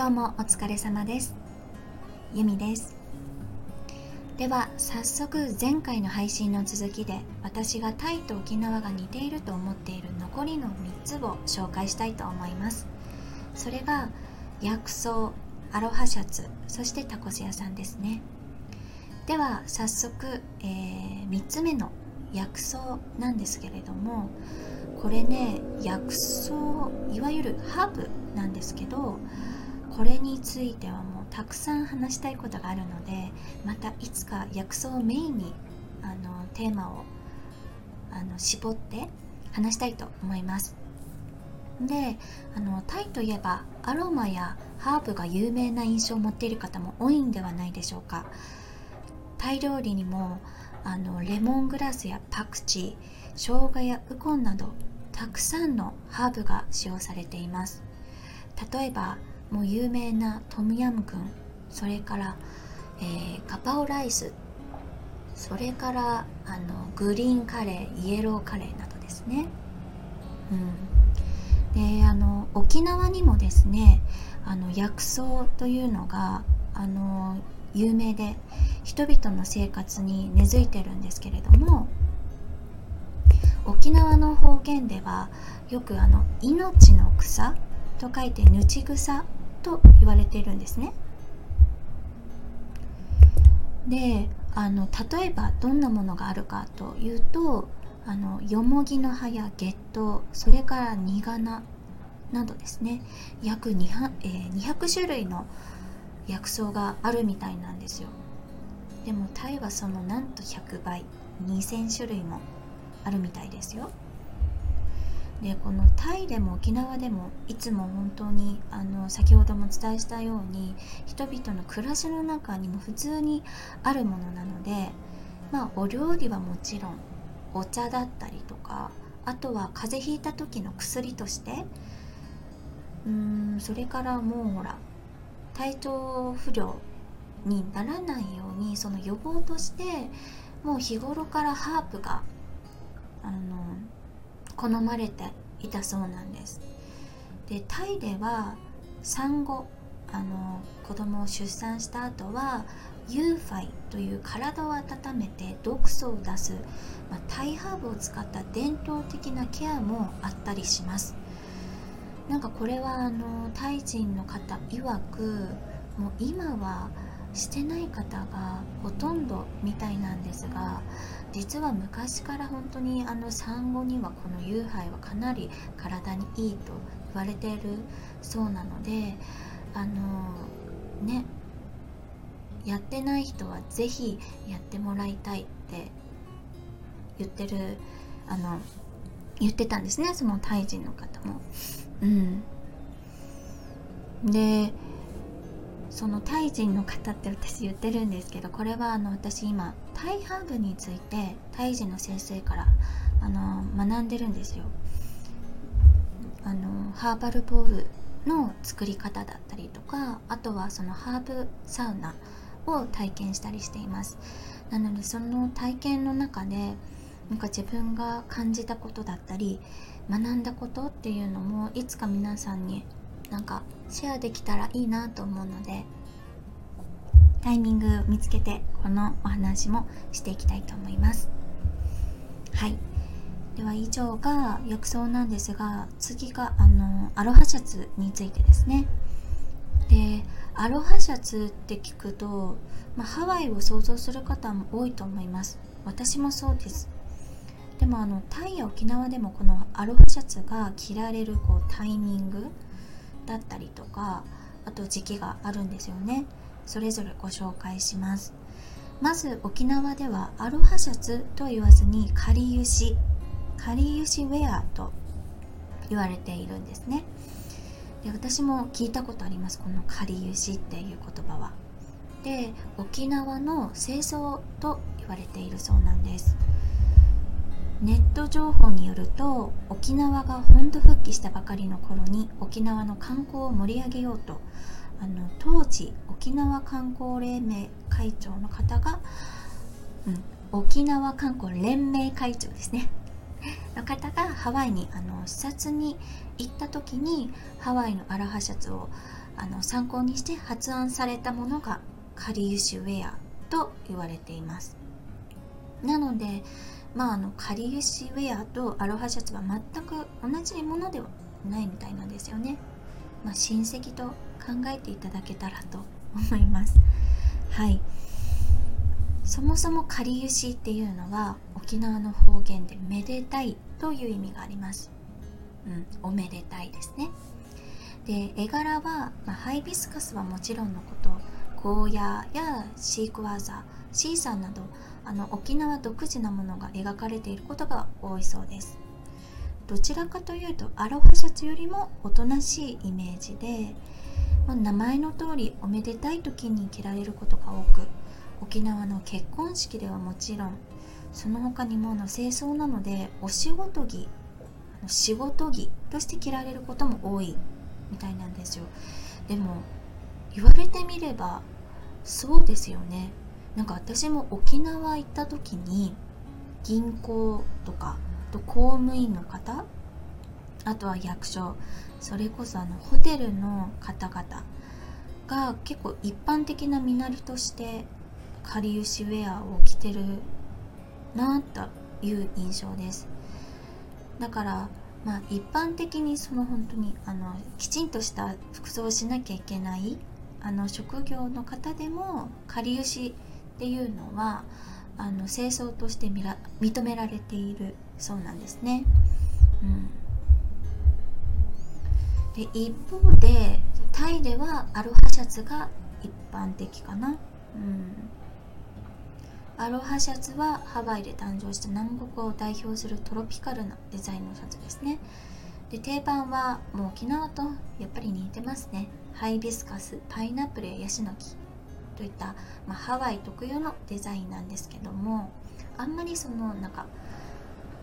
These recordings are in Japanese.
今日もお疲れ様です。ゆみです。では早速前回の配信の続きで私がタイと沖縄が似ていると思っている残りの3つを紹介したいと思います。それが薬草アロハシャツそしてタコス屋さんですね。では早速、えー、3つ目の薬草なんですけれどもこれね薬草いわゆるハーブなんですけどこれについてはもうたくさん話したいことがあるのでまたいつか薬草をメインにあのテーマをあの絞って話したいと思います。であのタイといえばアロマやハーブが有名な印象を持っている方も多いんではないでしょうか。タイ料理にもあのレモングラスやパクチー生姜やウコンなどたくさんのハーブが使用されています。例えばもう有名なトムヤムクン。それから、えー、ガパオライス。それからあのグリーンカレーイエローカレーなどですね、うん、であの沖縄にもですねあの薬草というのがあの有名で人々の生活に根付いてるんですけれども沖縄の方言ではよくあの命の草と書いてぬち草と言われているんですね。であの例えばどんなものがあるかというとあのよもぎの葉や月桃それからニガナなどですね。約 200,、えー、200種類の薬草があるみたいなんですよ。でもタイはそのなんと100倍2000種類もあるみたいですよ。でこのタイでも沖縄でもいつも本当にあの先ほどもお伝えしたように人々の暮らしの中にも普通にあるものなのでまあお料理はもちろんお茶だったりとかあとは風邪ひいた時の薬としてうーんそれからもうほら体調不良にならないようにその予防としてもう日頃からハープがあの好まれていたそうなんです。でタイでは産後あの子供を出産した後はユーファイという体を温めて毒素を出す、まあ、タイハーブを使った伝統的なケアもあったりします。なんかこれはあのタイ人の方曰くもう今はしてない方がほとんどみたいなんですが実は昔から本当にあの産後にはこの夕飯はかなり体にいいと言われているそうなのであのねやってない人は是非やってもらいたいって言ってるあの言ってたんですねそのタイ人の方も。うん、でそのタイ人の方って私言ってるんですけどこれはあの私今タイハーブについてタイ人の先生からあの学んでるんですよ。あのハーバルボールの作り方だったりとかあとはそのハーブサウナを体験したりしています。なのでその体験の中でなんか自分が感じたことだったり学んだことっていうのもいつか皆さんになんかシェアできたらいいなと思うのでタイミング見つけてこのお話もしていきたいと思います。はい。では以上が薬草なんですが次があのアロハシャツについてですね。でアロハシャツって聞くと、まあ、ハワイを想像する方も多いと思います。私もそうです。でもあのタイや沖縄でもこのアロハシャツが着られるこうタイミングだったりとかあと時期があるんですよね。それぞれご紹介します。まず沖縄ではアロハシャツと言わずにカリユシ。カリユシウェアと言われているんですね。で私も聞いたことあります。このカリユシっていう言葉は。で沖縄の清掃と言われているそうなんです。ネット情報によると沖縄が本土復帰したばかりの頃に沖縄の観光を盛り上げようとあの当時沖縄観光連盟会長の方が、うん、沖縄観光連盟会長ですね。の方がハワイにあの視察に行った時にハワイのアラハシャツをあの参考にして発案されたものがカリユシウェアと言われています。なのでまああのカリユシウェアとアロハシャツは全く同じものではないみたいなんですよね。まあ、親戚と考えていただけたらと思います。はい。そもそもかりゆしっていうのは沖縄の方言でめでたいという意味があります。うんおめでたいですね。で絵柄は、まあ、ハイビスカスはもちろんのことゴーヤーやシークワーザーシーサーなどあの沖縄独自なものが描かれていることが多いそうです。どちらかというとアロハシャツよりもおとなしいイメージで、ま、名前の通りおめでたい時に着られることが多く沖縄の結婚式ではもちろんその他にもの清掃なのでお仕事着仕事着として着られることも多いみたいなんですよ。でも言われてみればそうですよね。なんか私も沖縄行った時に銀行とかと公務員の方あとは役所それこそあのホテルの方々が結構一般的な身なりとしてかりゆしウェアを着てるなという印象です。だからまあ一般的にその本当にあのきちんとした服装をしなきゃいけないあの職業の方でもかりゆしっていうのはあの清掃として認められているそうなんですね。うん、で一方でタイではアロハシャツが一般的かな。うんアロハシャツはハワイで誕生した南国を代表するトロピカルなデザインのシャツですね。で定番はもう沖縄とやっぱり似てますね。ハイビスカス、パイナップルやヤシの木といった、まあ、ハワイ特有のデザインなんですけどもあんまりそのなんか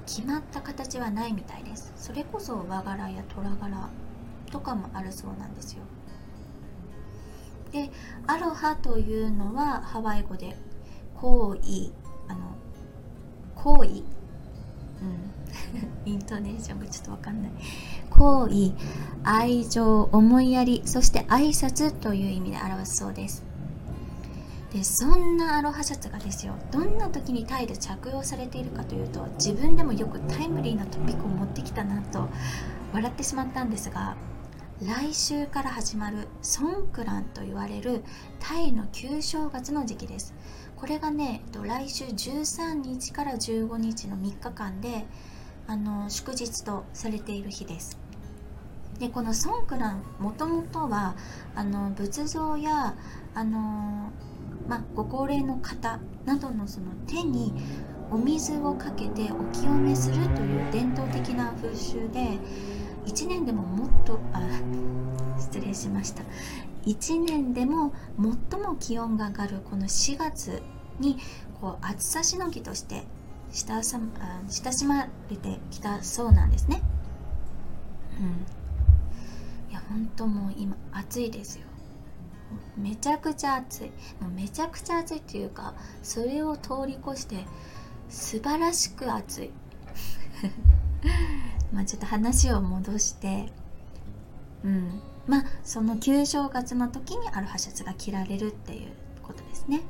決まった形はないみたいです。それこそ和柄や虎柄とかもあるそうなんですよ。でアロハというのはハワイ語で好意あの好意うん。イントネーションがちょっとわかんない。好意愛情思いやりそして挨拶という意味で表すそうです。でそんなアロハシャツがですよどんな時にタイで着用されているかというと自分でもよくタイムリーなトピックを持ってきたなと笑ってしまったんですが来週から始まるソンクランと言われるタイの旧正月の時期です。これがね来週13日から15日の3日間であの祝日とされている日です。でこのソンクランもともとはあの仏像やあのまあ、ご高齢の方などのその手にお水をかけてお清めするという伝統的な風習で1年でももっとあ失礼しました。1年でも最も気温が上がるこの4月にこう暑さしのぎとして親しまれてきたそうなんですね。うん、いや本当もう今暑いですよ。めちゃくちゃ暑い。めちゃくちゃ暑いっていうかそれを通り越して素晴らしく暑い。まあちょっと話を戻してうん。まあその旧正月の時にアロハシャツが着られるっていうことですね。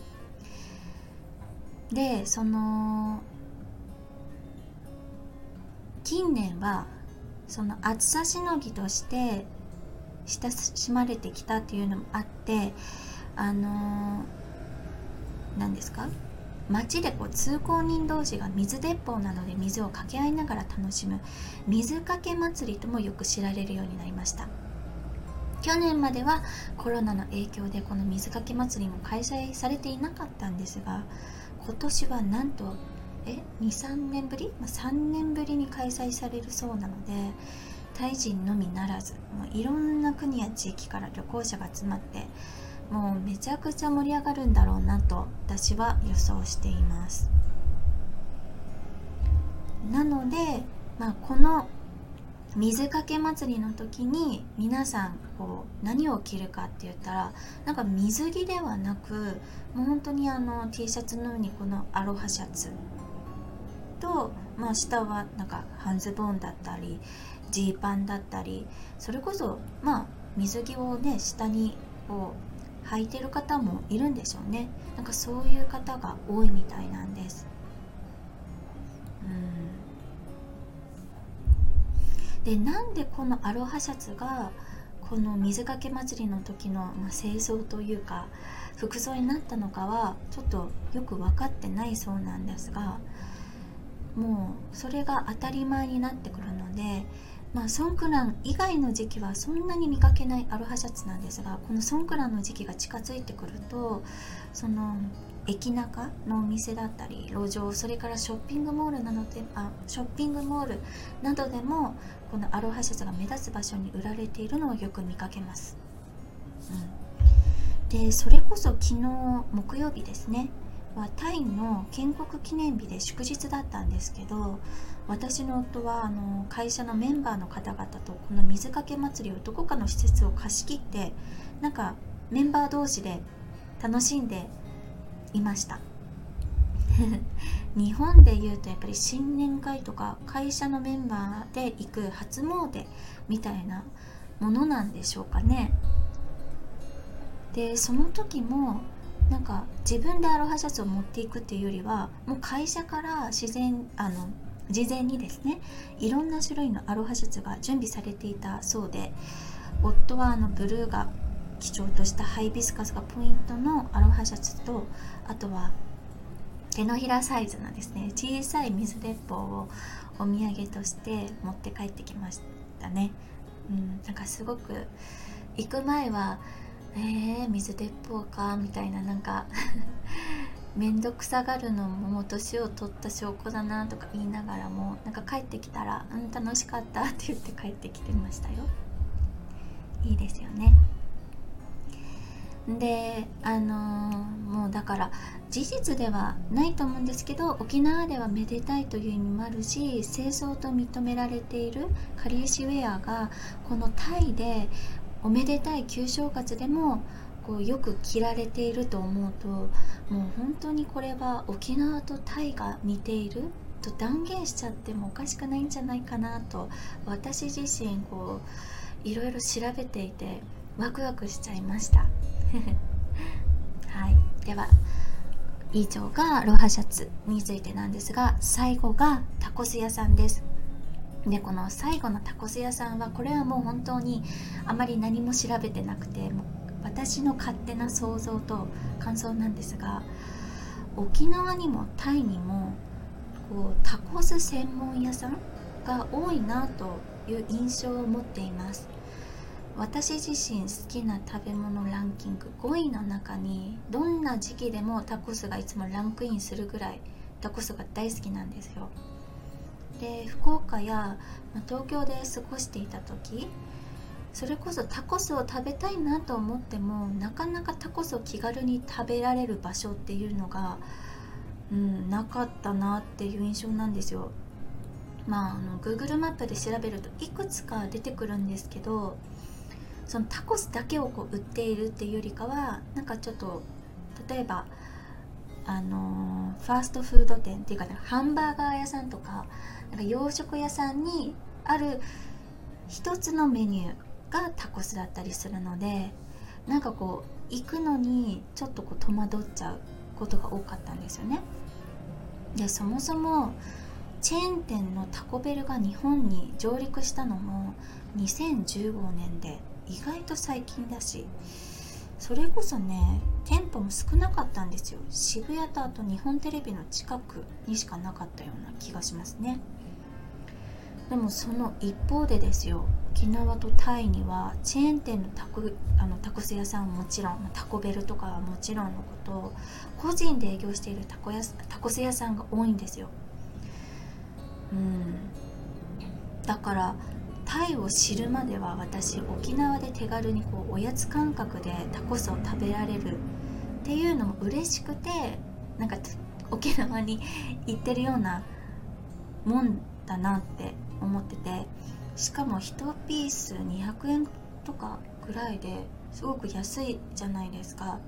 でその近年はその暑さしのぎとして親しまれてきたっていうのもあってあの何ですか？街でこう通行人同士が水鉄砲などで水を掛け合いながら楽しむ水かけ祭りともよく知られるようになりました。去年まではコロナの影響でこの水かけ祭りも開催されていなかったんですが今年はなんとえ？23年ぶり、まあ、3年ぶりに開催されるそうなのでタイ人のみならずもういろんな国や地域から旅行者が集まってもうめちゃくちゃ盛り上がるんだろうなと私は予想しています。なので、まあ、この水かけ祭りの時に皆さんこう何を着るかって言ったらなんか水着ではなくもう本当にあの T シャツのようにこのアロハシャツと、まあ、下はなんか半ズボンだったりジーパンだったりそれこそまあ水着をね下にこう履いてる方もいるんでしょうね。なんかそういう方が多いみたいなんです。うん。でなんでこのアロハシャツがこの水かけ祭りの時の、まあ、清掃というか服装になったのかはちょっとよく分かってないそうなんですがもうそれが当たり前になってくるのでまあ、ソンクラン以外の時期はそんなに見かけないアロハシャツなんですがこのソンクランの時期が近づいてくるとその駅中のお店だったり路上それからショッピングモールなどであショッピングモールなどでもこのアロハシャツが目立つ場所に売られているのをよく見かけます、うん、でそれこそ昨日木曜日ですね。はタイの建国記念日で祝日だったんですけど私の夫はあの会社のメンバーの方々とこの水かけ祭りをどこかの施設を貸し切ってなんかメンバー同士で楽しんでいました。日本でいうとやっぱり新年会とか会社のメンバーで行く初詣みたいなものなんでしょうかね。でその時もなんか自分でアロハシャツを持っていくっていうよりはもう会社から自然あの事前にですねいろんな種類のアロハシャツが準備されていたそうで夫はあのブルーが基調としたハイビスカスがポイントのアロハシャツとあとは手のひらサイズのですね小さい水鉄砲をお土産として持って帰ってきましたね。うん、なんかすごく行く前はえー、水鉄砲かみたいななんか 面倒くさがるのも年を取った証拠だなとか言いながらもなんか帰ってきたら「うん楽しかった」って言って帰ってきてましたよ。いいですよね。であのー、もうだから事実ではないと思うんですけど沖縄ではめでたいという意味もあるし清掃と認められているカリーシウェアがこのタイでおめでたい旧正月でもこうよく着られていると思うともう本当にこれは沖縄とタイが似ていると断言しちゃってもおかしくないんじゃないかなと私自身こういろいろ調べていてワクワクしちゃいました。はい。では以上がロハシャツについてなんですが最後がタコス屋さんです。でこの最後のタコス屋さんはこれはもう本当にあまり何も調べてなくてもう私の勝手な想像と感想なんですが沖縄にもタイにもこうタコス専門屋さんが多いなという印象を持っています。私自身好きな食べ物ランキング5位の中にどんな時期でもタコスがいつもランクインするぐらいタコスが大好きなんですよ。で福岡や、東京で過ごしていた時それこそタコスを食べたいなと思ってもなかなかタコスを気軽に食べられる場所っていうのが、うん、なかったなっていう印象なんですよ。まあ、あの Google マップで調べるといくつか出てくるんですけどそのタコスだけをこう売っているっていうよりかはなんかちょっと例えばあの、ファーストフード店っていうかねハンバーガー屋さんとかなんか洋食屋さんにある一つのメニューがタコスだったりするのでなんかこう行くのにちょっとこう戸惑っちゃうことが多かったんですよね。でそもそもチェーン店のタコベルが日本に上陸したのも2015年で意外と最近だしそれこそね店舗も少なかったんですよ。渋谷とあと日本テレビの近くにしかなかったような気がしますね。でもその一方でですよ。沖縄とタイにはチェーン店のタコあのタコス屋さんはもちろんタコベルとかはもちろんのこと個人で営業しているタコやタコス屋さんが多いんですよ。うん。だからタイを知るまでは私沖縄で手軽にこうおやつ感覚でタコスを食べられるっていうのも嬉しくてなんか沖縄に行ってるようなもんだなって思っててしかも1ピース200円とかぐらいですごく安いじゃないですか。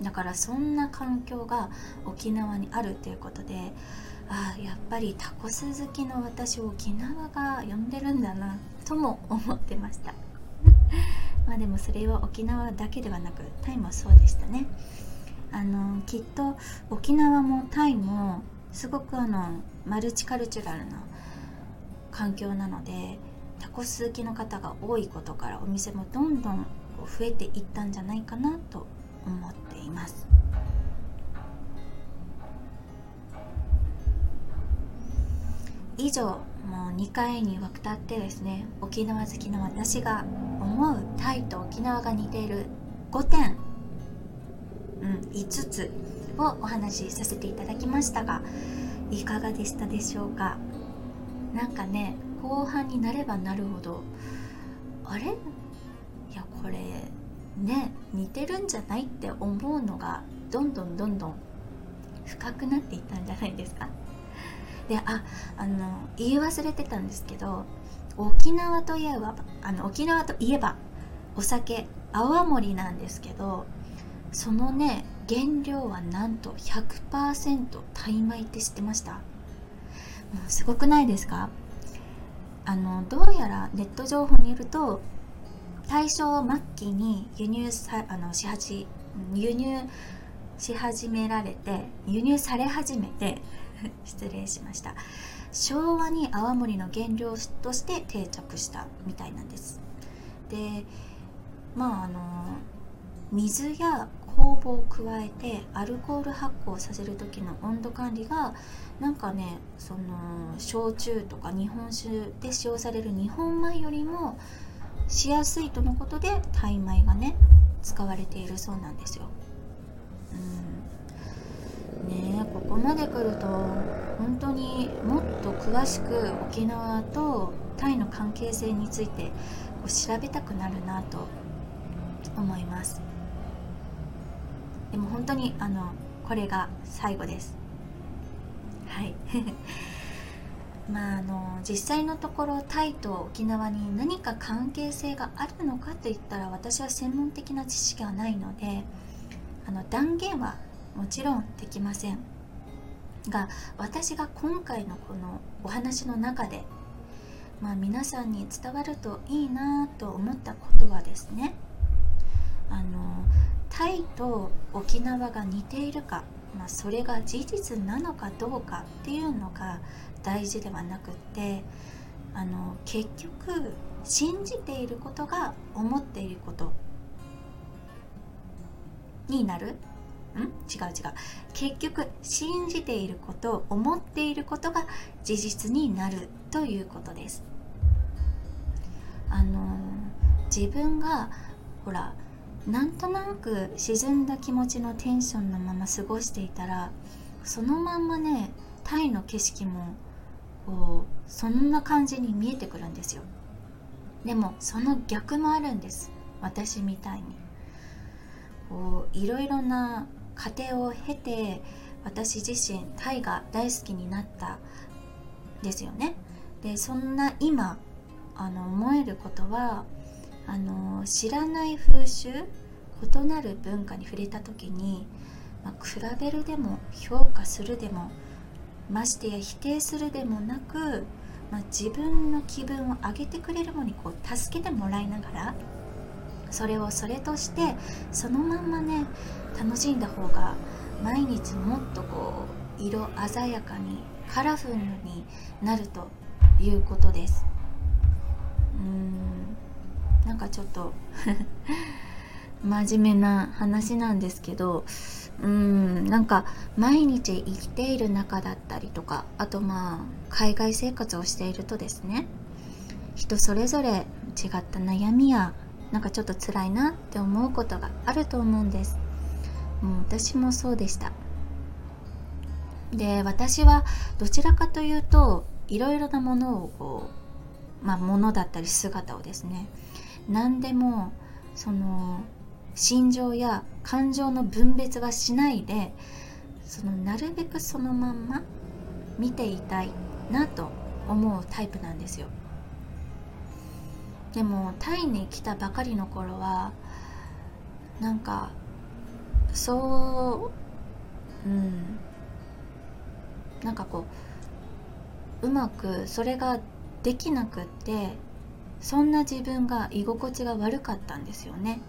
だからそんな環境が沖縄にあるっていうことであやっぱりタコス好きの私を沖縄が呼んでるんだなとも思ってました。まあでもそれは沖縄だけではなくタイもそうでしたね。あのきっと沖縄もタイもすごくあのマルチカルチュラルな環境なのでタコス好きの方が多いことからお店もどんどん増えていったんじゃないかなと思っています。以上もう2回にわたってですね沖縄好きの私が思うタイと沖縄が似ている5点、うん、5つをお話しさせていただきましたがいかがでしたでしょうか？なんかね後半になればなるほどあれ？いやこれね似てるんじゃないって思うのがどんどんどんどん深くなっていったんじゃないですか？でああの言い忘れてたんですけど沖縄といえばあの沖縄といえばお酒泡盛なんですけどそのね原料はなんと100%タイ米って知ってました？もうすごくないですか？あのどうやらネット情報によると大正末期に輸入さあのし始輸入し始められて輸入され始めて 失礼しました昭和に泡盛の原料として定着したみたいなんですでまああの水や酵母を加えてアルコール発酵させる時の温度管理がなんかねその焼酎とか日本酒で使用される日本米よりもしやすいとのことでタイ米がね使われているそうなんですよ。ねここまで来ると本当にもっと詳しく沖縄とタイの関係性について調べたくなるなと思います。でも本当にあのこれが最後ですはい まああの実際のところタイと沖縄に何か関係性があるのかといったら私は専門的な知識はないのであの断言はもちろんできません。が私が今回のこのお話の中でまあ皆さんに伝わるといいなと思ったことはですねあのタイと沖縄が似ているか、まあ、それが事実なのかどうかっていうのが大事ではなくってあの結局信じていることが思っていることになる。ん？違う違う。結局信じていること思っていることが事実になるということです。あの自分がほらなんとなく沈んだ気持ちのテンションのまま過ごしていたらそのまんまねタイの景色もこうそんな感じに見えてくるんですよ。でもその逆もあるんです。私みたいに。こういろいろな過程を経て私自身タイが大好きになったですよね。でそんな今あの思えることはあの知らない風習異なる文化に触れた時に、まあ、比べるでも評価するでもましてや否定するでもなく、まあ、自分の気分を上げてくれるものにこう助けてもらいながらそれをそれとしてそのまんまね楽しんだ方が毎日もっとこう色鮮やかにカラフルになるということです。うーんなんかちょっと 真面目な話なんですけどうんなんか毎日生きている中だったりとかあとまあ海外生活をしているとですね人それぞれ違った悩みやなんかちょっと辛いなって思うことがあると思うんです。もう私もそうでした。で私はどちらかというといろいろなものをこうまあ物だったり姿をですね何でもその心情や感情の分別はしないでそのなるべくそのまんま見ていたいなと思うタイプなんですよ。でもタイに来たばかりの頃はなんかそううん。なんかこううまくそれができなくってそんな自分が居心地が悪かったんですよね。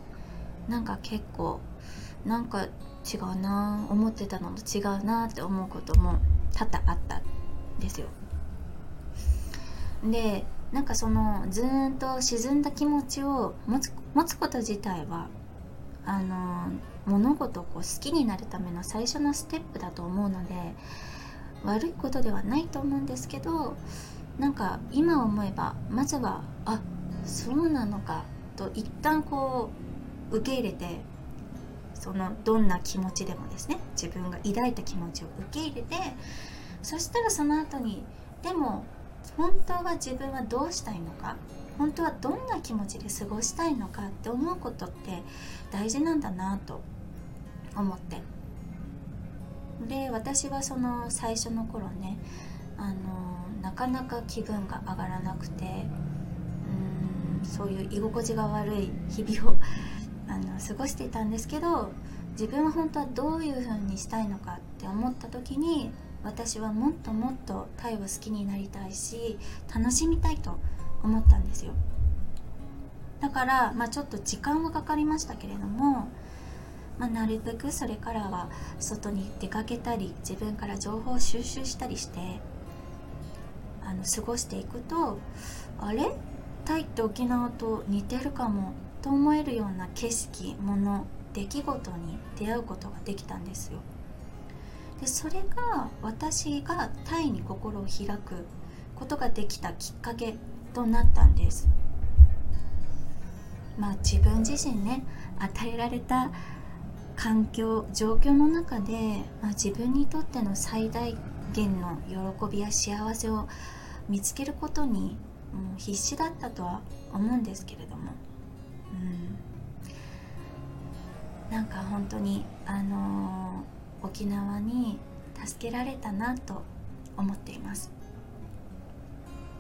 なんか結構なんか違うな思ってたのと違うなって思うことも多々あったんですよ。でなんかそのずーんと沈んだ気持ちを持つ持つこと自体はあの物事をこう好きになるための最初のステップだと思うので悪いことではないと思うんですけどなんか今思えばまずはあそうなのかと一旦こう受け入れてそのどんな気持ちでもですね自分が抱いた気持ちを受け入れてそしたらその後にでも本当は自分はどうしたいのか本当はどんな気持ちで過ごしたいのかって思うことって大事なんだなと思って。で私はその最初の頃ねあのなかなか気分が上がらなくてうんそういう居心地が悪い日々をあの過ごしていたんですけど自分は本当はどういう風にしたいのかって思った時に私はもっともっとタイを好きになりたいし楽しみたいと思ったんですよ。だから、まあ、ちょっと時間はかかりましたけれども、まあ、なるべくそれからは外に出かけたり自分から情報を収集したりしてあの過ごしていくとあれ？タイって沖縄と似てるかもと思えるような景色もの出来事に出会うことができたんですよ。でそれが私がタイに心を開くことができたきっかけとなったんです。まあ自分自身ね与えられた環境状況の中で、まあ、自分にとっての最大限の喜びや幸せを見つけることにもう必死だったとは思うんですけれども、うん、なんか本当にあのー、沖縄に助けられたなと思っています。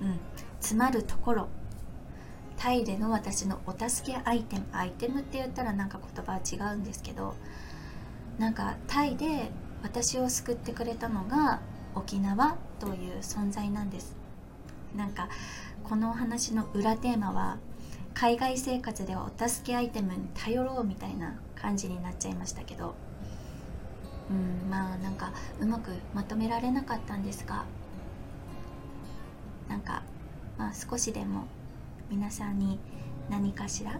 うん、詰まるところ。タイでの私のお助けアイテムアイテムって言ったらなんか言葉は違うんですけどなんかタイで私を救ってくれたのが沖縄という存在なんです。なんかこのお話の裏テーマは海外生活ではお助けアイテムに頼ろうみたいな感じになっちゃいましたけどうんまあなんかうまくまとめられなかったんですがなんかまあ少しでも皆さんに何かしら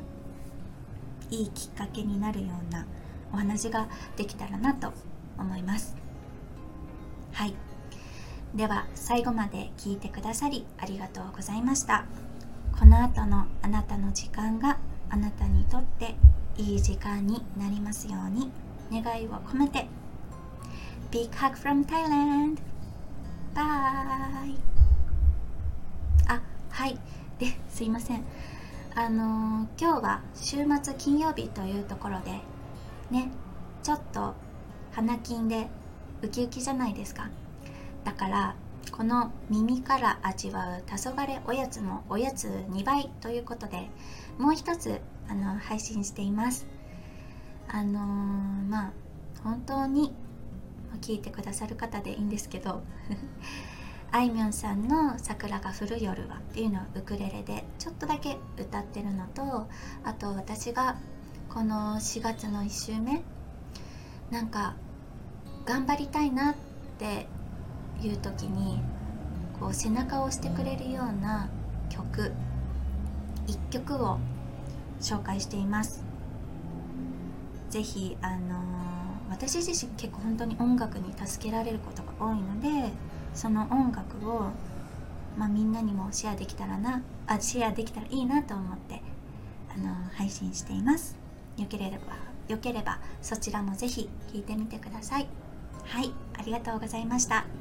いいきっかけになるようなお話ができたらなと思います。はい。では最後まで聞いてくださりありがとうございました。この後のあなたの時間があなたにとっていい時間になりますように願いを込めて Big hug from Thailand! Bye! あ、はいですいませんあのー、今日は週末金曜日というところでねちょっと花金でウキウキじゃないですかだからこの耳から味わう黄昏おやつもおやつ2倍ということでもう一つあの配信していますあのー、まあ本当に聞いてくださる方でいいんですけど あいみょんさんの「桜が降る夜は」っていうのをウクレレでちょっとだけ歌ってるのとあと私がこの4月の1週目なんか頑張りたいなっていう時にこう背中を押してくれるような曲1曲を紹介しています。是非あのー、私自身結構本当に音楽に助けられることが多いのでその音楽を、まあ、みんなにもシェアできたらなあシェアできたらいいなと思ってあの配信しています。よければよければそちらもぜひ聴いてみてください。はいありがとうございました。